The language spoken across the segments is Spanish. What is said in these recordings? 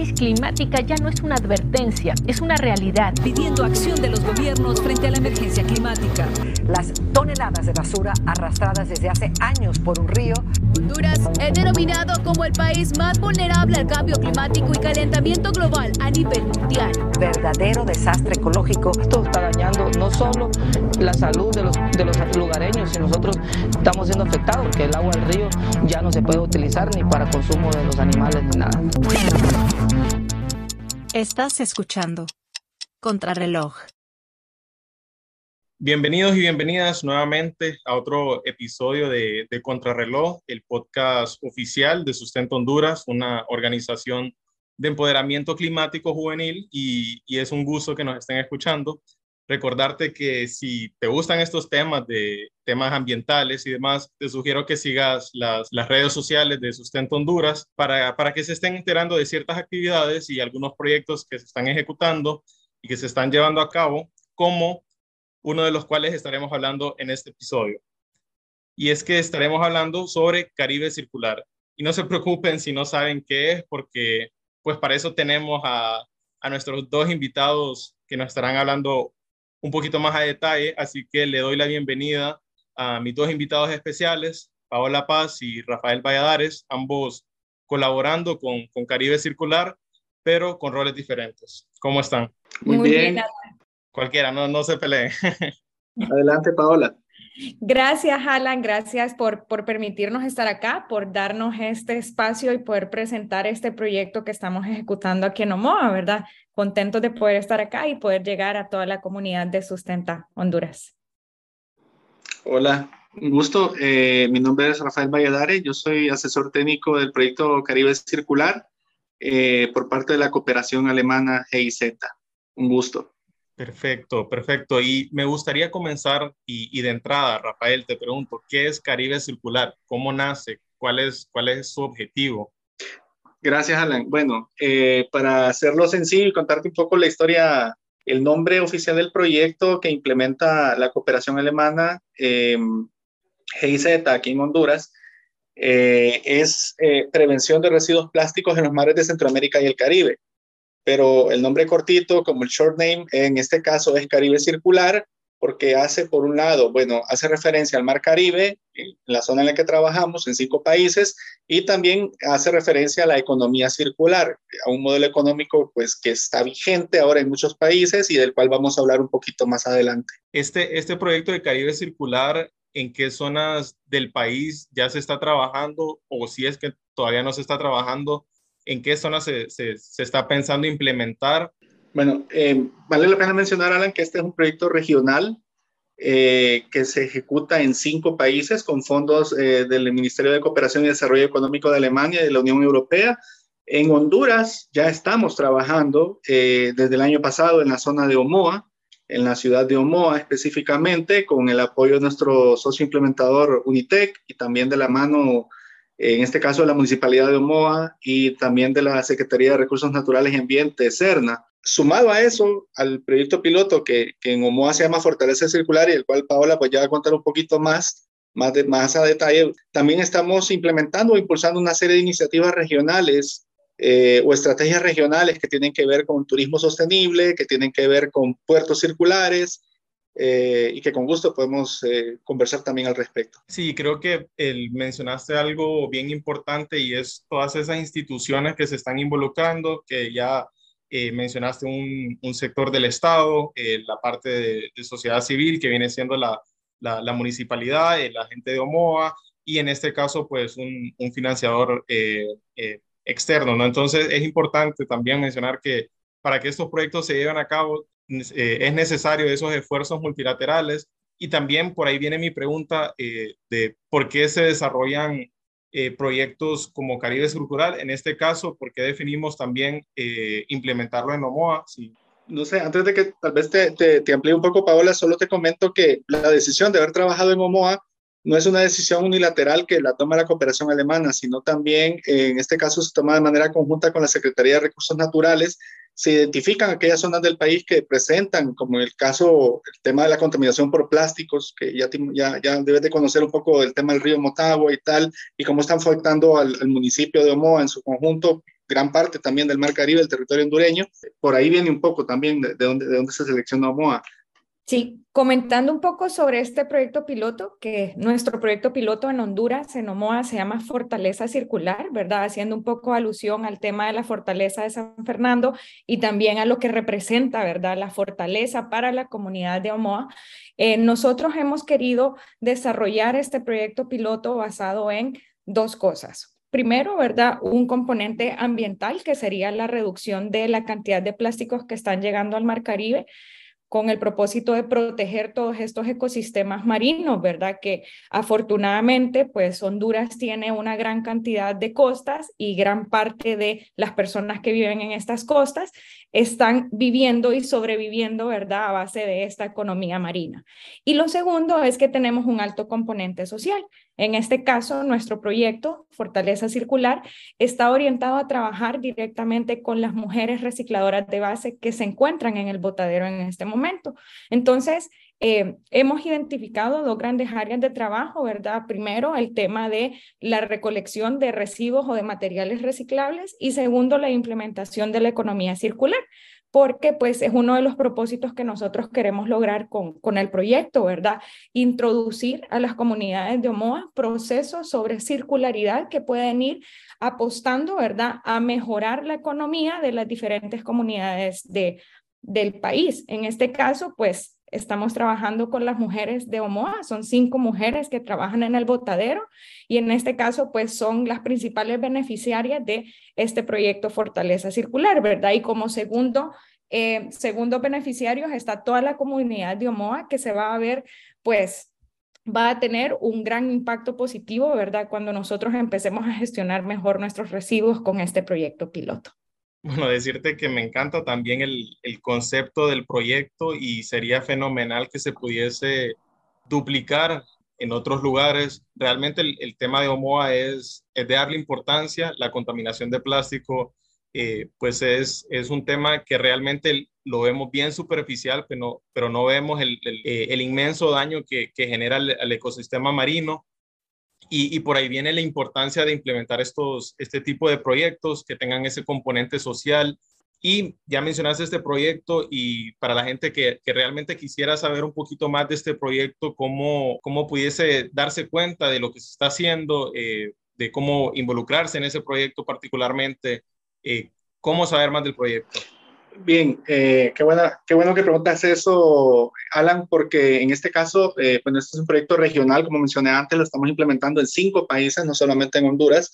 crisis climática ya no es una advertencia, es una realidad. Pidiendo acción de los gobiernos frente a la emergencia climática. Las toneladas de basura arrastradas desde hace años por un río. Honduras es denominado como el país más vulnerable al cambio climático y calentamiento global a nivel mundial. Verdadero desastre ecológico. Esto está dañando no solo la salud de los, de los lugareños, sino nosotros estamos siendo afectados porque el agua del río ya no se puede utilizar ni para consumo de los animales ni nada. Estás escuchando Contrarreloj. Bienvenidos y bienvenidas nuevamente a otro episodio de, de, Contrarreloj, el podcast oficial de Sustento Honduras, una organización de empoderamiento climático juvenil y, y es un gusto que nos estén escuchando recordarte que si te gustan estos temas de temas ambientales y demás, te sugiero que sigas las, las redes sociales de Sustento Honduras para, para que se estén enterando de ciertas actividades y algunos proyectos que se están ejecutando y que se están llevando a cabo, como uno de los cuales estaremos hablando en este episodio. Y es que estaremos hablando sobre Caribe Circular. Y no se preocupen si no saben qué es, porque pues para eso tenemos a, a nuestros dos invitados que nos estarán hablando un poquito más a detalle, así que le doy la bienvenida a mis dos invitados especiales, Paola Paz y Rafael Valladares, ambos colaborando con, con Caribe Circular, pero con roles diferentes. ¿Cómo están? Muy, Muy bien. bien. Cualquiera, no, no se peleen. Adelante, Paola. Gracias, Alan. Gracias por, por permitirnos estar acá, por darnos este espacio y poder presentar este proyecto que estamos ejecutando aquí en Omoa, ¿verdad? Contentos de poder estar acá y poder llegar a toda la comunidad de Sustenta Honduras. Hola, un gusto. Eh, mi nombre es Rafael Valladares. Yo soy asesor técnico del proyecto Caribe Circular eh, por parte de la cooperación alemana GIZ. Un gusto. Perfecto, perfecto. Y me gustaría comenzar y, y, de entrada, Rafael, te pregunto, ¿qué es Caribe Circular? ¿Cómo nace? ¿Cuál es, cuál es su objetivo? Gracias, Alan. Bueno, eh, para hacerlo sencillo y contarte un poco la historia, el nombre oficial del proyecto que implementa la cooperación alemana, eh, GIZ, aquí en Honduras, eh, es eh, prevención de residuos plásticos en los mares de Centroamérica y el Caribe pero el nombre cortito, como el short name, en este caso es Caribe Circular, porque hace, por un lado, bueno, hace referencia al Mar Caribe, en la zona en la que trabajamos, en cinco países, y también hace referencia a la economía circular, a un modelo económico, pues, que está vigente ahora en muchos países y del cual vamos a hablar un poquito más adelante. Este, este proyecto de Caribe Circular, ¿en qué zonas del país ya se está trabajando o si es que todavía no se está trabajando? ¿En qué zona se, se, se está pensando implementar? Bueno, eh, vale la pena mencionar, Alan, que este es un proyecto regional eh, que se ejecuta en cinco países con fondos eh, del Ministerio de Cooperación y Desarrollo Económico de Alemania y de la Unión Europea. En Honduras ya estamos trabajando desde el año pasado en la zona de Omoa, en la ciudad de Omoa específicamente, con el apoyo de nuestro socio implementador Unitec y también de la mano en este caso de la Municipalidad de Omoa y también de la Secretaría de Recursos Naturales y Ambiente, CERNA. Sumado a eso, al proyecto piloto que, en Omoa se llama Fortaleza Circular y el cual Paola pues ya va a contar un poquito más, más, de, más a detalle, también estamos implementando o impulsando una serie de iniciativas regionales eh, o estrategias regionales que tienen que ver con turismo sostenible, que tienen que ver con puertos circulares, eh, y que con gusto podemos eh, conversar también al respecto. Sí, creo que el, mencionaste algo bien importante y es todas esas instituciones que se están involucrando, que ya eh, mencionaste un, un, sector del Estado, eh, la parte de, de, sociedad civil que viene siendo la, la, la municipalidad, la gente de Omoa y en este caso pues un, un financiador externo, ¿no? Entonces es importante también mencionar que para que estos proyectos se lleven a cabo eh, es necesario esos esfuerzos multilaterales. Y también por ahí viene mi pregunta eh, de por qué se desarrollan eh, proyectos como Caribe Circular. En este caso, ¿por qué definimos también implementarlo en OMOA? Sí. No sé, antes de que tal vez te, te, te amplíe un poco, Paola, solo te comento que la decisión de haber trabajado en OMOA no es una decisión unilateral que la toma la cooperación alemana, sino también, en este caso, se toma de manera conjunta con la Secretaría de Recursos Naturales se identifican aquellas zonas del país que presentan, como el caso, el tema de la contaminación por plásticos, que ya, debes de conocer un poco del tema del río Motagua y tal, y cómo están afectando al, municipio de Omoa en su conjunto, gran parte también del Mar Caribe, el territorio hondureño. Por ahí viene un poco también de, de dónde, de dónde se selecciona Omoa. Sí, comentando un poco sobre este proyecto piloto, que nuestro proyecto piloto en Honduras, en Omoa, se llama Fortaleza Circular, ¿verdad? Haciendo un poco alusión al tema de la fortaleza de San Fernando y también a lo que representa, ¿verdad? La fortaleza para la comunidad de Omoa. Eh, nosotros hemos querido desarrollar este proyecto piloto basado en dos cosas. Primero, ¿verdad? Un componente ambiental que sería la reducción de la cantidad de plásticos que están llegando al Mar Caribe con el propósito de proteger todos estos ecosistemas marinos, ¿verdad? Que afortunadamente, pues Honduras tiene una gran cantidad de costas y gran parte de las personas que viven en estas costas están viviendo y sobreviviendo, ¿verdad? A base de esta economía marina. Y lo segundo es que tenemos un alto componente social. En este caso, nuestro proyecto, Fortaleza Circular, está orientado a trabajar directamente con las mujeres recicladoras de base que se encuentran en el botadero en este momento. Entonces, eh, hemos identificado dos grandes áreas de trabajo, ¿verdad? Primero, el tema de la recolección de residuos o de materiales reciclables y segundo, la implementación de la economía circular porque pues es uno de los propósitos que nosotros queremos lograr con, con el proyecto, ¿verdad? Introducir a las comunidades de Omoa procesos sobre circularidad que pueden ir apostando, ¿verdad?, a mejorar la economía de las diferentes comunidades de, del país. En este caso, pues estamos trabajando con las mujeres de Omoa, son cinco mujeres que trabajan en el botadero y en este caso pues son las principales beneficiarias de este proyecto Fortaleza Circular, ¿verdad? Y como segundo, eh, segundo beneficiario está toda la comunidad de Omoa que se va a ver pues va a tener un gran impacto positivo, ¿verdad? Cuando nosotros empecemos a gestionar mejor nuestros residuos con este proyecto piloto. Bueno, decirte que me encanta también el, el, concepto del proyecto y sería fenomenal que se pudiese duplicar en otros lugares. Realmente el, el tema de Omoa es, es, de darle importancia. La contaminación de plástico, eh, pues es, es un tema que realmente lo vemos bien superficial, pero no, pero no vemos el, el, eh, inmenso daño que, que genera el ecosistema marino y, por ahí viene la importancia de implementar estos, este tipo de proyectos que tengan ese componente social. Y ya mencionaste este proyecto y para la gente que, que realmente quisiera saber un poquito más de este proyecto, cómo, cómo pudiese darse cuenta de lo que se está haciendo, eh, de cómo involucrarse en ese proyecto particularmente, eh, cómo saber más del proyecto. Bien, eh, qué, buena, qué bueno que preguntas eso, Alan, porque en este caso, eh, pues este es un proyecto regional, como mencioné antes, lo estamos implementando en cinco países, no solamente en Honduras.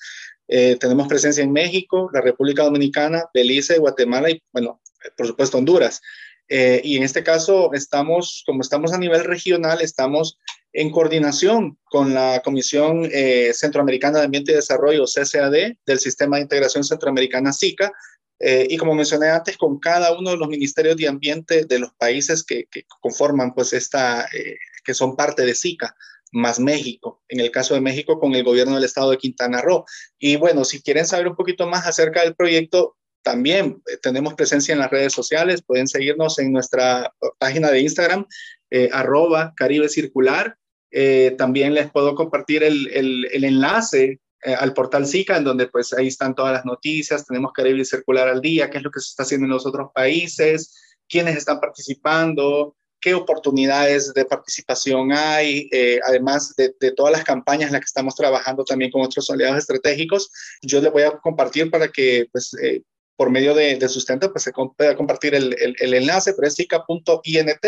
Eh, tenemos presencia en México, la República Dominicana, Belice, Guatemala y, bueno, por supuesto, Honduras. Eh, y en este caso, estamos, como estamos a nivel regional, estamos en coordinación con la Comisión eh, Centroamericana de Ambiente y Desarrollo, CCAD, del Sistema de Integración Centroamericana SICA, eh, y como mencioné antes, con cada uno de los ministerios de ambiente de los países que, conforman, pues, esta, eh, que son parte de SICA, más México, en el caso de México con el gobierno del estado de Quintana Roo. Y bueno, si quieren saber un poquito más acerca del proyecto, también eh, tenemos presencia en las redes sociales, pueden seguirnos en nuestra página de Instagram, arroba Caribe Circular. también les puedo compartir el, el enlace eh, al portal SICA, en donde pues ahí están todas las noticias, tenemos Caribe Circular al día, qué es lo que se está haciendo en los otros países, quiénes están participando, qué oportunidades de participación hay, eh, además de, todas las campañas en las que estamos trabajando también con otros aliados estratégicos. Yo les voy a compartir para que pues, eh, por medio de, sustento pues, se pueda compartir el, el, enlace, pero es sica.int,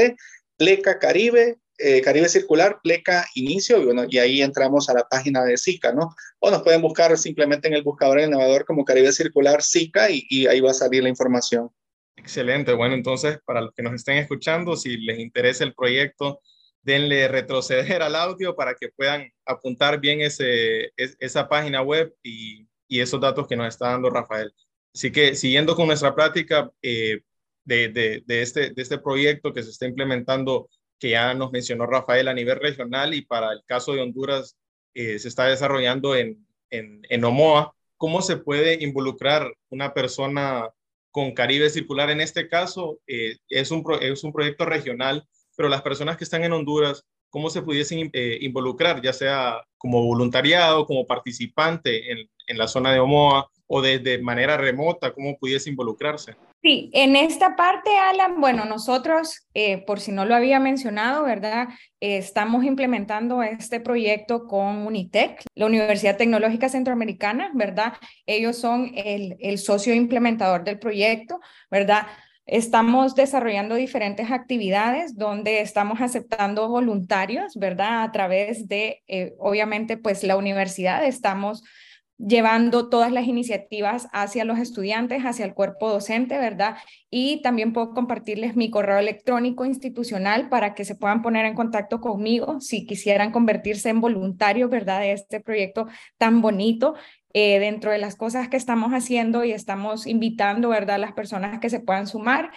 pleca caribe eh, Caribe Circular, pleca inicio, y, ahí entramos a la página de SICA, ¿no? O nos pueden buscar simplemente en el buscador del navegador como Caribe Circular SICA y, y, ahí va a salir la información. Excelente, bueno, entonces para los que nos estén escuchando, si les interesa el proyecto, denle retroceder al audio para que puedan apuntar bien ese, esa página web y, y, esos datos que nos está dando Rafael. Así que siguiendo con nuestra práctica eh, de, de, de, este, de este proyecto que se está implementando que ya nos mencionó Rafael a nivel regional y para el caso de Honduras eh, se está desarrollando en, en, en, Omoa. ¿Cómo se puede involucrar una persona con Caribe Circular en este caso eh, es, un es un proyecto regional, pero las personas que están en Honduras, ¿cómo se pudiesen eh, involucrar, ya sea como voluntariado, como participante en, en la zona de Omoa o de, manera remota, cómo pudiese involucrarse? Sí, en esta parte, Alan, bueno, nosotros, eh, por si no lo había mencionado, ¿verdad? estamos implementando este proyecto con Unitec, la Universidad Tecnológica Centroamericana, ¿verdad? Ellos son el, el socio implementador del proyecto, ¿verdad? Estamos desarrollando diferentes actividades donde estamos aceptando voluntarios, ¿verdad? A través de, eh, obviamente, pues la universidad estamos llevando todas las iniciativas hacia los estudiantes, hacia el cuerpo docente, ¿verdad? Y también puedo compartirles mi correo electrónico institucional para que se puedan poner en contacto conmigo si quisieran convertirse en voluntarios, ¿verdad? De este proyecto tan bonito. Eh, dentro de las cosas que estamos haciendo y estamos invitando, ¿verdad?, a las personas que se puedan sumar.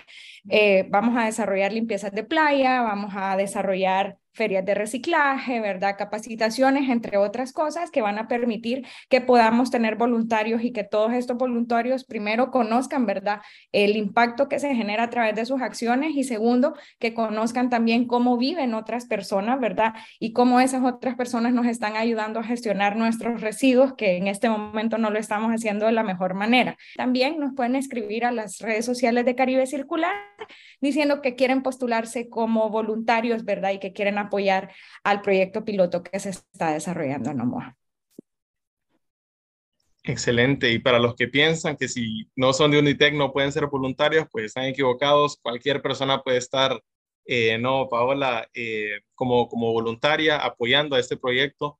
Eh, vamos a desarrollar limpiezas de playa, vamos a desarrollar ferias de reciclaje, ¿verdad? Capacitaciones, entre otras cosas que van a permitir que podamos tener voluntarios y que todos estos voluntarios primero conozcan, ¿verdad? El impacto que se genera a través de sus acciones y segundo, que conozcan también cómo viven otras personas, ¿verdad? Y cómo esas otras personas nos están ayudando a gestionar nuestros residuos, que en este momento no lo estamos haciendo de la mejor manera. También nos pueden escribir a las redes sociales de Caribe Circular diciendo que quieren postularse como voluntarios, ¿verdad? Y que quieren apoyar al proyecto piloto que se está desarrollando en Omoa. Excelente. Y para los que piensan que si no son de Unitec no pueden ser voluntarios, pues están equivocados. Cualquier persona puede estar, eh, no, Paola, eh, como, como voluntaria apoyando a este proyecto.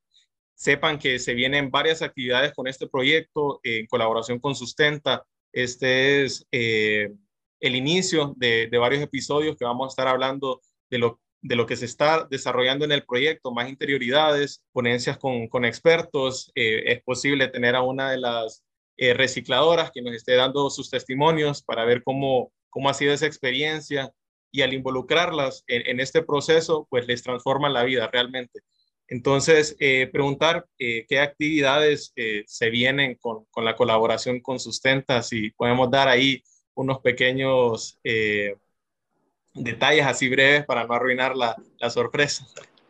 Sepan que se vienen varias actividades con este proyecto en colaboración con Sustenta. Este es eh, el inicio de, de, varios episodios que vamos a estar hablando de lo de lo que se está desarrollando en el proyecto, más interioridades, ponencias con, con expertos. Eh, es posible tener a una de las eh, recicladoras que nos esté dando sus testimonios para ver cómo, cómo ha sido esa experiencia y al involucrarlas en, este proceso, pues les transforma la vida realmente. Entonces, eh, preguntar qué actividades se vienen con, con, la colaboración con Sustenta, si podemos dar ahí unos pequeños detalles así breves para no arruinar la, la sorpresa.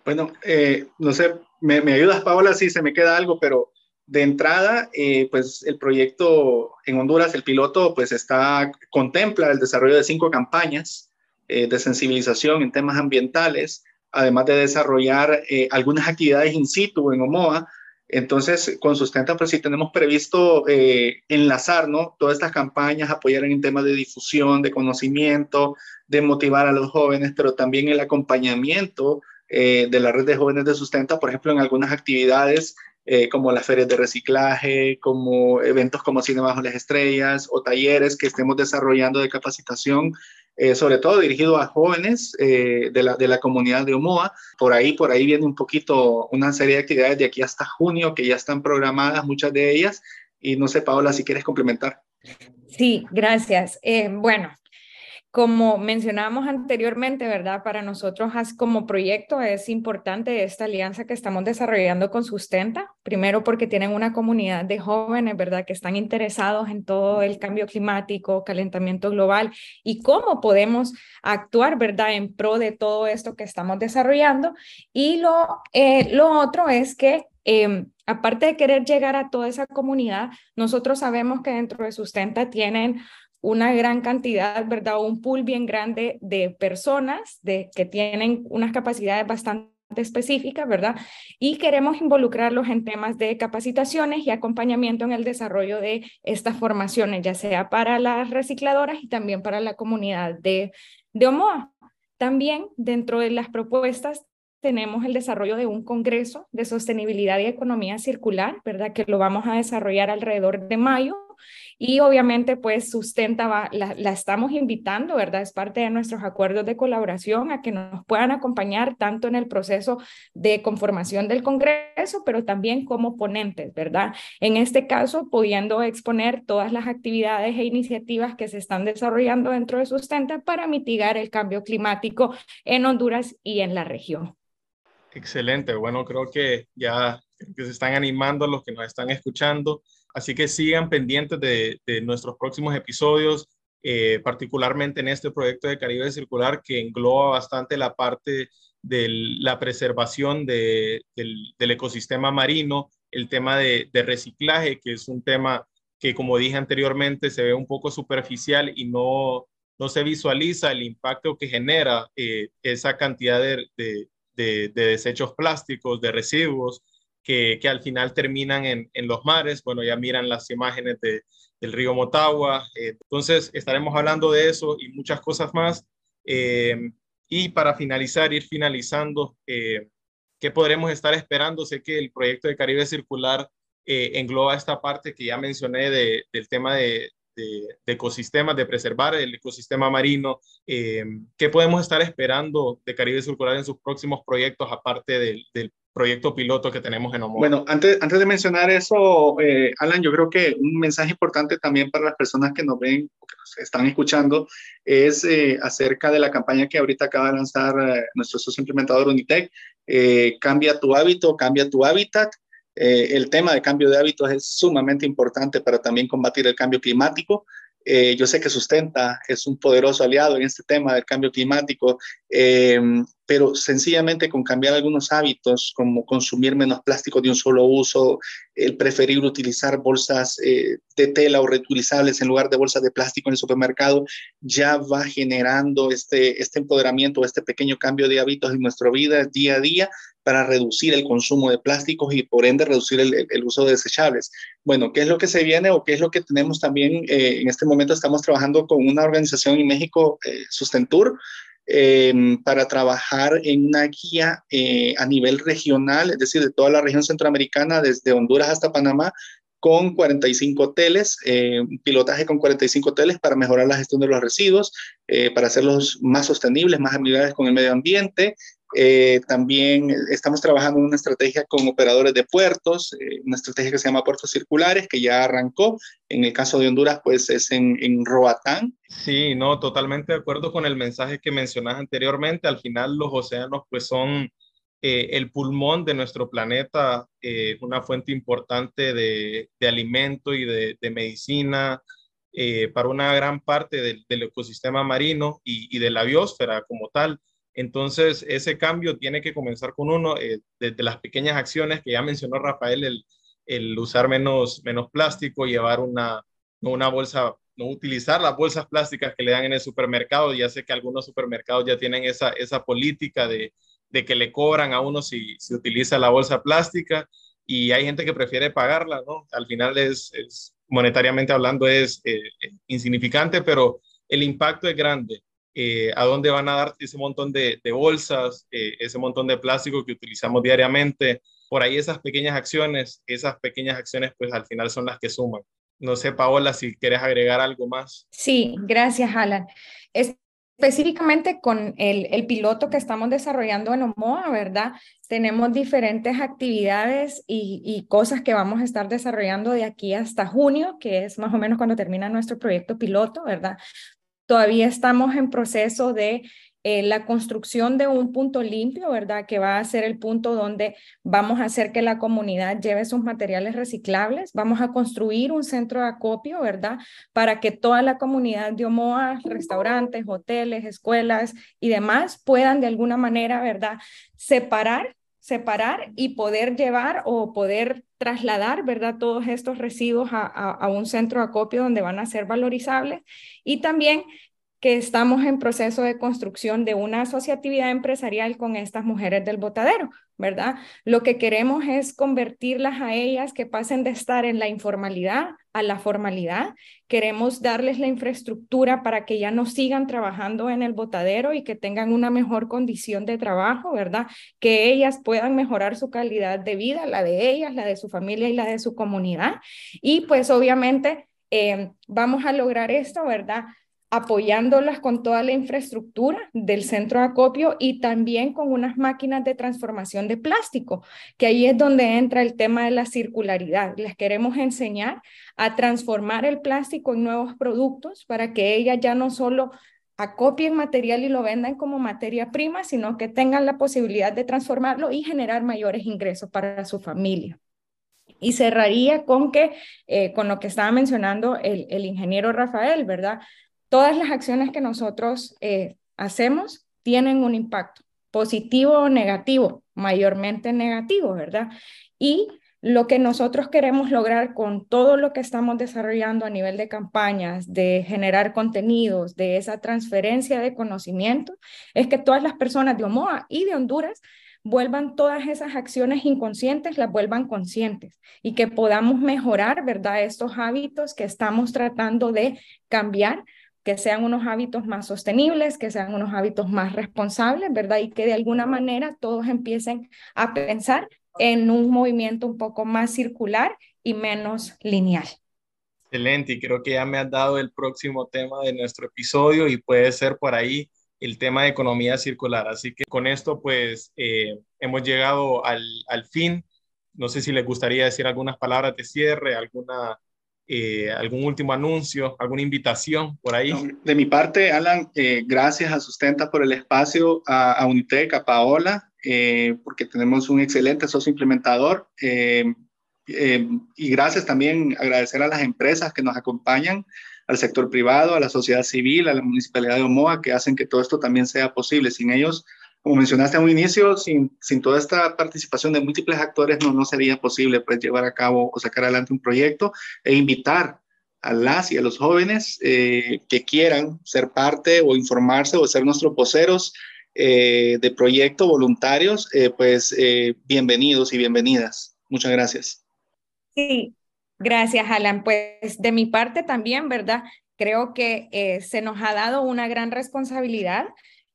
Bueno, eh, no sé, me, me, ayudas, Paola, si se me queda algo, pero de entrada, eh, pues el proyecto en Honduras, el piloto, pues está, contempla el desarrollo de cinco campañas eh, de sensibilización en temas ambientales, además de desarrollar algunas actividades in situ en Omoa. Entonces, con Sustenta, pues sí tenemos previsto enlazar, ¿no? Todas estas campañas, apoyar en temas de difusión, de conocimiento, de motivar a los jóvenes, pero también el acompañamiento eh, de la red de jóvenes de sustenta, por ejemplo, en algunas actividades eh, como las ferias de reciclaje, como eventos como Cine Bajo las Estrellas o talleres que estemos desarrollando de capacitación, eh, sobre todo dirigido a jóvenes de, la, de la comunidad de Omoa. Por ahí, por ahí viene un poquito una serie de actividades de aquí hasta junio que ya están programadas, muchas de ellas. Y no sé, Paola, si quieres complementar. Sí, gracias. bueno, como mencionábamos anteriormente, ¿verdad? Para nosotros como proyecto es importante esta alianza que estamos desarrollando con Sustenta, primero porque tienen una comunidad de jóvenes, ¿verdad? Que están interesados en todo el cambio climático, calentamiento global y cómo podemos actuar, ¿verdad? En pro de todo esto que estamos desarrollando. Y lo, eh, lo otro es que em, aparte de querer llegar a toda esa comunidad, nosotros sabemos que dentro de Sustenta tienen una gran cantidad, ¿verdad? Un pool bien grande de personas de, que tienen unas capacidades bastante específicas, ¿verdad? Y queremos involucrarlos en temas de capacitaciones y acompañamiento en el desarrollo de estas formaciones, ya sea para las recicladoras y también para la comunidad de, de OMOA. También dentro de las propuestas tenemos el desarrollo de un congreso de sostenibilidad y economía circular, ¿verdad? Que lo vamos a desarrollar alrededor de mayo y obviamente pues Sustenta la, la, estamos invitando, ¿verdad? Es parte de nuestros acuerdos de colaboración a que nos puedan acompañar tanto en el proceso de conformación del Congreso, pero también como ponentes, ¿verdad? En este caso, pudiendo exponer todas las actividades e iniciativas que se están desarrollando dentro de Sustenta para mitigar el cambio climático en Honduras y en la región. Excelente, bueno, creo que ya que se están animando los que nos están escuchando Así que sigan pendientes de, nuestros próximos episodios. eh, particularmente en este proyecto de Caribe Circular que engloba bastante la parte de la preservación del, ecosistema marino, el tema de, reciclaje, que es un tema que, como dije anteriormente, se ve un poco superficial y no, no se visualiza el impacto que genera eh, esa cantidad de, desechos plásticos, de residuos, que, al final terminan en, los mares. Bueno, ya miran las imágenes del río Motagua. Eh, entonces, estaremos hablando de eso y muchas cosas más. Eh, y para finalizar, ir finalizando, eh, ¿qué podremos estar esperando? Sé que el proyecto de Caribe Circular eh, engloba esta parte que ya mencioné del tema de, ecosistemas, de preservar el ecosistema marino. Eh, ¿Qué podemos estar esperando de Caribe Circular en sus próximos proyectos, aparte del, del proyecto piloto que tenemos en Omoa. Bueno, antes, antes de mencionar eso, eh, Alan, yo creo que un mensaje importante también para las personas que nos ven que nos están escuchando es eh, acerca de la campaña que ahorita acaba de lanzar eh, nuestro socio implementador Unitec, Cambia tu hábito, cambia tu hábitat. el tema de cambio de hábitos es sumamente importante para también combatir el cambio climático. Eh, yo sé que Sustenta es un poderoso aliado en este tema del cambio climático, eh, pero sencillamente con cambiar algunos hábitos, como consumir menos plástico de un solo uso, el preferir utilizar bolsas eh, de tela o reutilizables en lugar de bolsas de plástico en el supermercado, ya va generando este, este empoderamiento, este pequeño cambio de hábitos en nuestra vida día a día para reducir el consumo de plásticos y por ende reducir el, uso de desechables. Bueno, ¿qué es lo que se viene o qué es lo que tenemos también? Eh, en este momento estamos trabajando con una organización en México, eh, Sustentur, eh, para trabajar en una guía a nivel regional, es decir, de toda la región centroamericana, desde Honduras hasta Panamá, con 45 hoteles, un pilotaje con 45 hoteles para mejorar la gestión de los residuos, para hacerlos más sostenibles, más amigables con el medio ambiente, eh, también estamos trabajando en una estrategia con operadores de puertos, eh, una estrategia que se llama Puertos Circulares, que ya arrancó. En el caso de Honduras, pues es en, en Roatán. Sí, no, totalmente de acuerdo con el mensaje que mencionas anteriormente. Al final, los océanos, pues son eh, el pulmón de nuestro planeta, una fuente importante de, de alimento y de, de medicina. para una gran parte del, del ecosistema marino y, y de la biosfera como tal. Entonces, ese cambio tiene que comenzar con uno, eh, desde las pequeñas acciones que ya mencionó Rafael, el, usar menos, menos plástico, llevar una, una bolsa, no utilizar las bolsas plásticas que le dan en el supermercado. Ya sé que algunos supermercados ya tienen esa, esa política de, de que le cobran a uno si, si utiliza la bolsa plástica y hay gente que prefiere pagarla, ¿no? Al final es, es monetariamente hablando, es eh, insignificante, pero el impacto es grande. Eh, a dónde van a dar ese montón de, bolsas, eh, ese montón de plástico que utilizamos diariamente. Por ahí esas pequeñas acciones, esas pequeñas acciones pues al final son las que suman. No sé, Paola, si quieres agregar algo más. Sí, gracias, Alan. Específicamente con el, piloto que estamos desarrollando en Omoa, ¿verdad? Tenemos diferentes actividades y, cosas que vamos a estar desarrollando de aquí hasta junio, que es más o menos cuando termina nuestro proyecto piloto, ¿verdad? Todavía estamos en proceso de eh, la construcción de un punto limpio, ¿verdad? Que va a ser el punto donde vamos a hacer que la comunidad lleve sus materiales reciclables. Vamos a construir un centro de acopio, ¿verdad? Para que toda la comunidad de Omoa, restaurantes, hoteles, escuelas y demás puedan de alguna manera, ¿verdad? Separar separar y poder llevar o poder trasladar, ¿verdad? Todos estos residuos a, un centro de acopio donde van a ser valorizables y también que estamos en proceso de construcción de una asociatividad empresarial con estas mujeres del botadero, ¿verdad? Lo que queremos es convertirlas a ellas que pasen de estar en la informalidad a la formalidad. Queremos darles la infraestructura para que ya no sigan trabajando en el botadero y que tengan una mejor condición de trabajo, ¿verdad? Que ellas puedan mejorar su calidad de vida, la de ellas, la de su familia y la de su comunidad. Y pues obviamente eh, vamos a lograr esto, ¿verdad? Apoyándolas con toda la infraestructura del centro de acopio y también con unas máquinas de transformación de plástico, que ahí es donde entra el tema de la circularidad. Les queremos enseñar a transformar el plástico en nuevos productos para que ellas ya no solo acopien material y lo vendan como materia prima, sino que tengan la posibilidad de transformarlo y generar mayores ingresos para su familia. Y cerraría con que, eh, con lo que estaba mencionando el, el ingeniero Rafael, ¿verdad? Todas las acciones que nosotros eh, hacemos tienen un impacto, positivo o negativo, mayormente negativo, ¿verdad? Y lo que nosotros queremos lograr con todo lo que estamos desarrollando a nivel de campañas, de generar contenidos, de esa transferencia de conocimiento, es que todas las personas de Omoa y de Honduras vuelvan todas esas acciones inconscientes, las vuelvan conscientes y que podamos mejorar, ¿verdad? Estos hábitos que estamos tratando de cambiar que sean unos hábitos más sostenibles, que sean unos hábitos más responsables, ¿verdad? Y que de alguna manera todos empiecen a pensar en un movimiento un poco más circular y menos lineal. Excelente, y creo que ya me has dado el próximo tema de nuestro episodio y puede ser por ahí el tema de economía circular. Así que con esto pues eh, hemos llegado al, al, fin. No sé si les gustaría decir algunas palabras de cierre, alguna, eh, algún último anuncio, alguna invitación por ahí. De mi parte, Alan, eh, gracias a Sustenta por el espacio, a, a Unitec, a Paola, eh, porque tenemos un excelente socio implementador. Eh, eh, y gracias también agradecer a las empresas que nos acompañan, al sector privado, a la sociedad civil, a la municipalidad de Omoa, que hacen que todo esto también sea posible. Sin ellos, como mencionaste a un inicio, sin, sin toda esta participación de múltiples actores no, no sería posible pues, llevar a cabo o sacar adelante un proyecto e invitar a las y a los jóvenes que quieran ser parte o informarse o ser nuestros voceros eh, de proyecto, voluntarios, eh, pues eh, bienvenidos y bienvenidas. Muchas gracias. Sí, gracias, Alan. Pues de mi parte también, ¿verdad? Creo que se nos ha dado una gran responsabilidad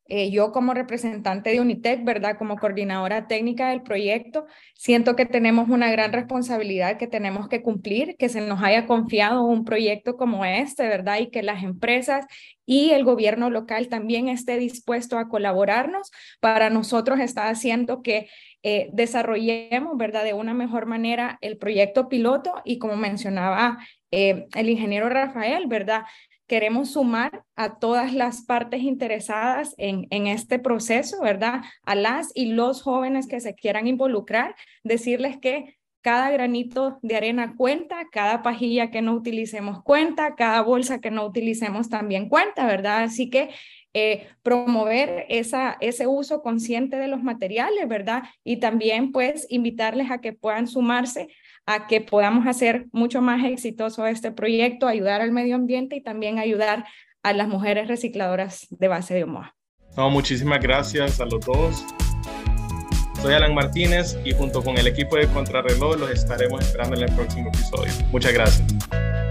eh, yo como representante de Unitec, ¿verdad? Como coordinadora técnica del proyecto, siento que tenemos una gran responsabilidad que tenemos que cumplir, que se nos haya confiado un proyecto como este, ¿verdad? Y que las empresas y el gobierno local también esté dispuesto a colaborarnos para nosotros está haciendo que eh, desarrollemos, ¿verdad? De una mejor manera el proyecto piloto y como mencionaba eh, el ingeniero Rafael, ¿verdad? Queremos sumar a todas las partes interesadas en, este proceso, ¿verdad? A las y los jóvenes que se quieran involucrar, decirles que cada granito de arena cuenta, cada pajilla que no utilicemos cuenta, cada bolsa que no utilicemos también cuenta, ¿verdad? Así que eh, promover ese uso consciente de los materiales, ¿verdad? Y también pues invitarles a que puedan sumarse a que podamos hacer mucho más exitoso este proyecto, ayudar al medio ambiente y también ayudar a las mujeres recicladoras de base de Omoa. No, muchísimas gracias a los dos. Soy Alan Martínez y junto con el equipo de Contrarreloj los estaremos esperando en el próximo episodio. Muchas gracias.